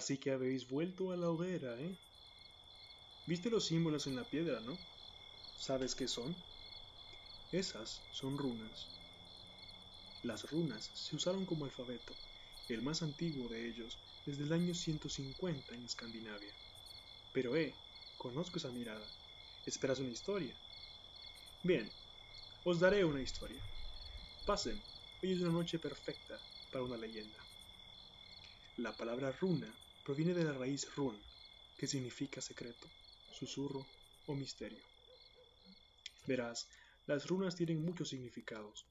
Así que habéis vuelto a la hoguera, ¿eh? Viste los símbolos en la piedra, ¿no? ¿Sabes qué son? Esas son runas. Las runas se usaron como alfabeto, el más antiguo de ellos, desde el año 150 en Escandinavia. Pero eh, conozco esa mirada. ¿Esperas una historia? Bien, os daré una historia. Pasen, hoy es una noche perfecta para una leyenda. La palabra runa proviene de la raíz run, que significa secreto, susurro o misterio. Verás, las runas tienen muchos significados.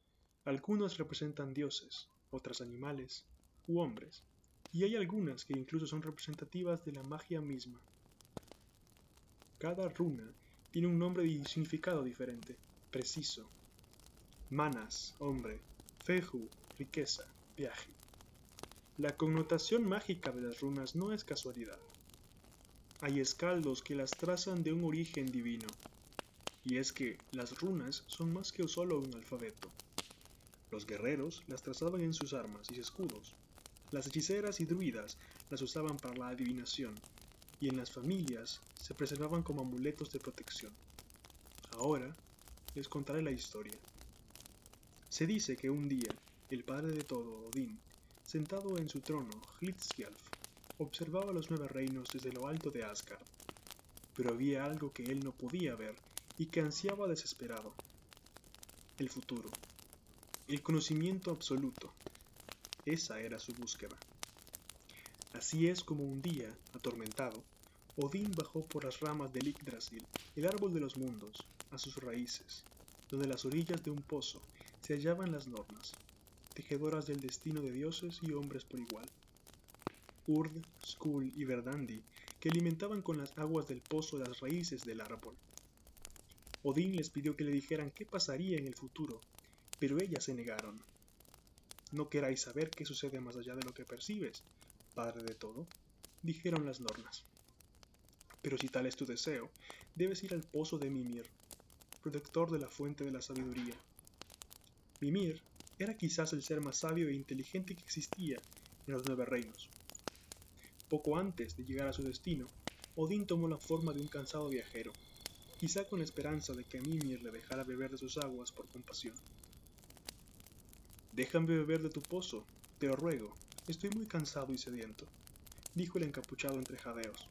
Algunas representan dioses, otras animales u hombres, y hay algunas que incluso son representativas de la magia misma. Cada runa tiene un nombre y significado diferente, preciso. Manas, hombre, feju, riqueza, viaje. La connotación mágica de las runas no es casualidad. Hay escaldos que las trazan de un origen divino, y es que las runas son más que solo un alfabeto. Los guerreros las trazaban en sus armas y escudos. Las hechiceras y druidas las usaban para la adivinación, y en las familias se preservaban como amuletos de protección. Ahora les contaré la historia. Se dice que un día, el padre de todo, Odín, Sentado en su trono, Hlidskjalf observaba los nueve reinos desde lo alto de Asgard. Pero había algo que él no podía ver y que ansiaba desesperado. El futuro. El conocimiento absoluto. Esa era su búsqueda. Así es como un día, atormentado, Odín bajó por las ramas del Yggdrasil, el árbol de los mundos, a sus raíces, donde las orillas de un pozo se hallaban las normas, tejedoras del destino de dioses y hombres por igual. Urd, Skull y Verdandi, que alimentaban con las aguas del pozo las raíces del árbol. Odín les pidió que le dijeran qué pasaría en el futuro, pero ellas se negaron. No queráis saber qué sucede más allá de lo que percibes, padre de todo, dijeron las nornas. Pero si tal es tu deseo, debes ir al pozo de Mimir, protector de la fuente de la sabiduría. Mimir era quizás el ser más sabio e inteligente que existía en los nueve reinos. Poco antes de llegar a su destino, Odín tomó la forma de un cansado viajero, quizá con la esperanza de que Mimir le dejara beber de sus aguas por compasión. Déjame beber de tu pozo, te lo ruego, estoy muy cansado y sediento, dijo el encapuchado entre jadeos.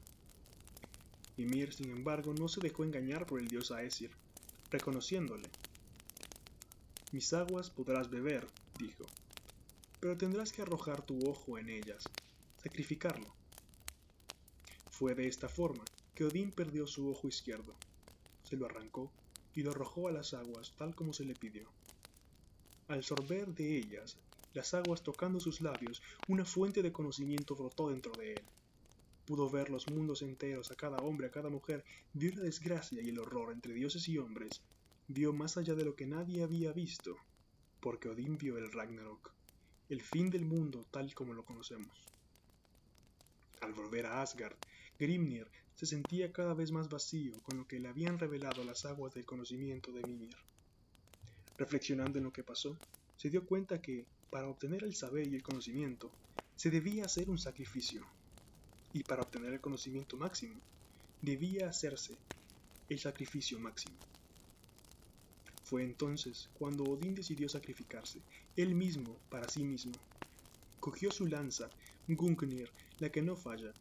Mimir, sin embargo, no se dejó engañar por el dios Aesir, reconociéndole mis aguas podrás beber, dijo, pero tendrás que arrojar tu ojo en ellas, sacrificarlo. Fue de esta forma que Odín perdió su ojo izquierdo. Se lo arrancó y lo arrojó a las aguas tal como se le pidió. Al sorber de ellas, las aguas tocando sus labios, una fuente de conocimiento brotó dentro de él. Pudo ver los mundos enteros, a cada hombre, a cada mujer, vio la desgracia y el horror entre dioses y hombres, vio más allá de lo que nadie había visto, porque Odín vio el Ragnarok, el fin del mundo tal como lo conocemos. Al volver a Asgard, Grimnir se sentía cada vez más vacío con lo que le habían revelado las aguas del conocimiento de Mimir. Reflexionando en lo que pasó, se dio cuenta que, para obtener el saber y el conocimiento, se debía hacer un sacrificio. Y para obtener el conocimiento máximo, debía hacerse el sacrificio máximo. Fue entonces cuando Odín decidió sacrificarse, él mismo para sí mismo. Cogió su lanza, Gungnir, la que no falla,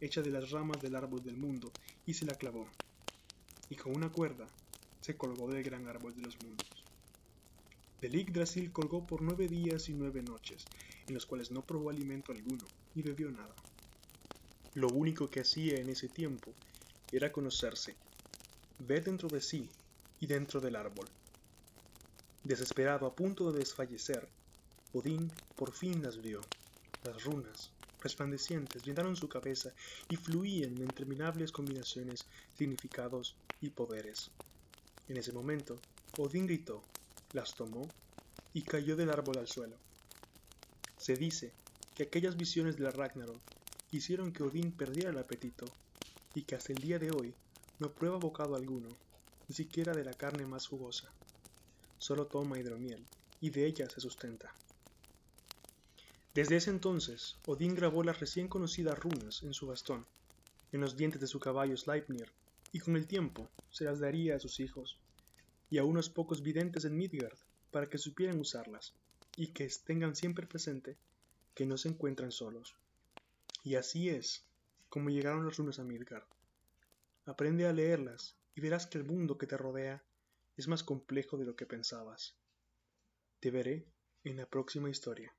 hecha de las ramas del árbol del mundo, y se la clavó. Y con una cuerda se colgó del gran árbol de los mundos. Del Yggdrasil colgó por nueve días y nueve noches, en los cuales no probó alimento alguno, ni bebió nada. Lo único que hacía en ese tiempo era conocerse, ver dentro de sí y dentro del árbol, Desesperado, a punto de desfallecer, Odín por fin las vio. Las runas, resplandecientes, llenaron su cabeza y fluían en interminables combinaciones, significados y poderes. En ese momento, Odín gritó, las tomó y cayó del árbol al suelo. Se dice que aquellas visiones de la Ragnarok hicieron que Odín perdiera el apetito y que hasta el día de hoy no prueba bocado alguno, ni siquiera de la carne más jugosa solo toma hidromiel y de ella se sustenta. Desde ese entonces, Odín grabó las recién conocidas runas en su bastón, en los dientes de su caballo Sleipnir, y con el tiempo se las daría a sus hijos y a unos pocos videntes en Midgard para que supieran usarlas y que tengan siempre presente que no se encuentran solos. Y así es como llegaron las runas a Midgard. Aprende a leerlas y verás que el mundo que te rodea es más complejo de lo que pensabas. Te veré en la próxima historia.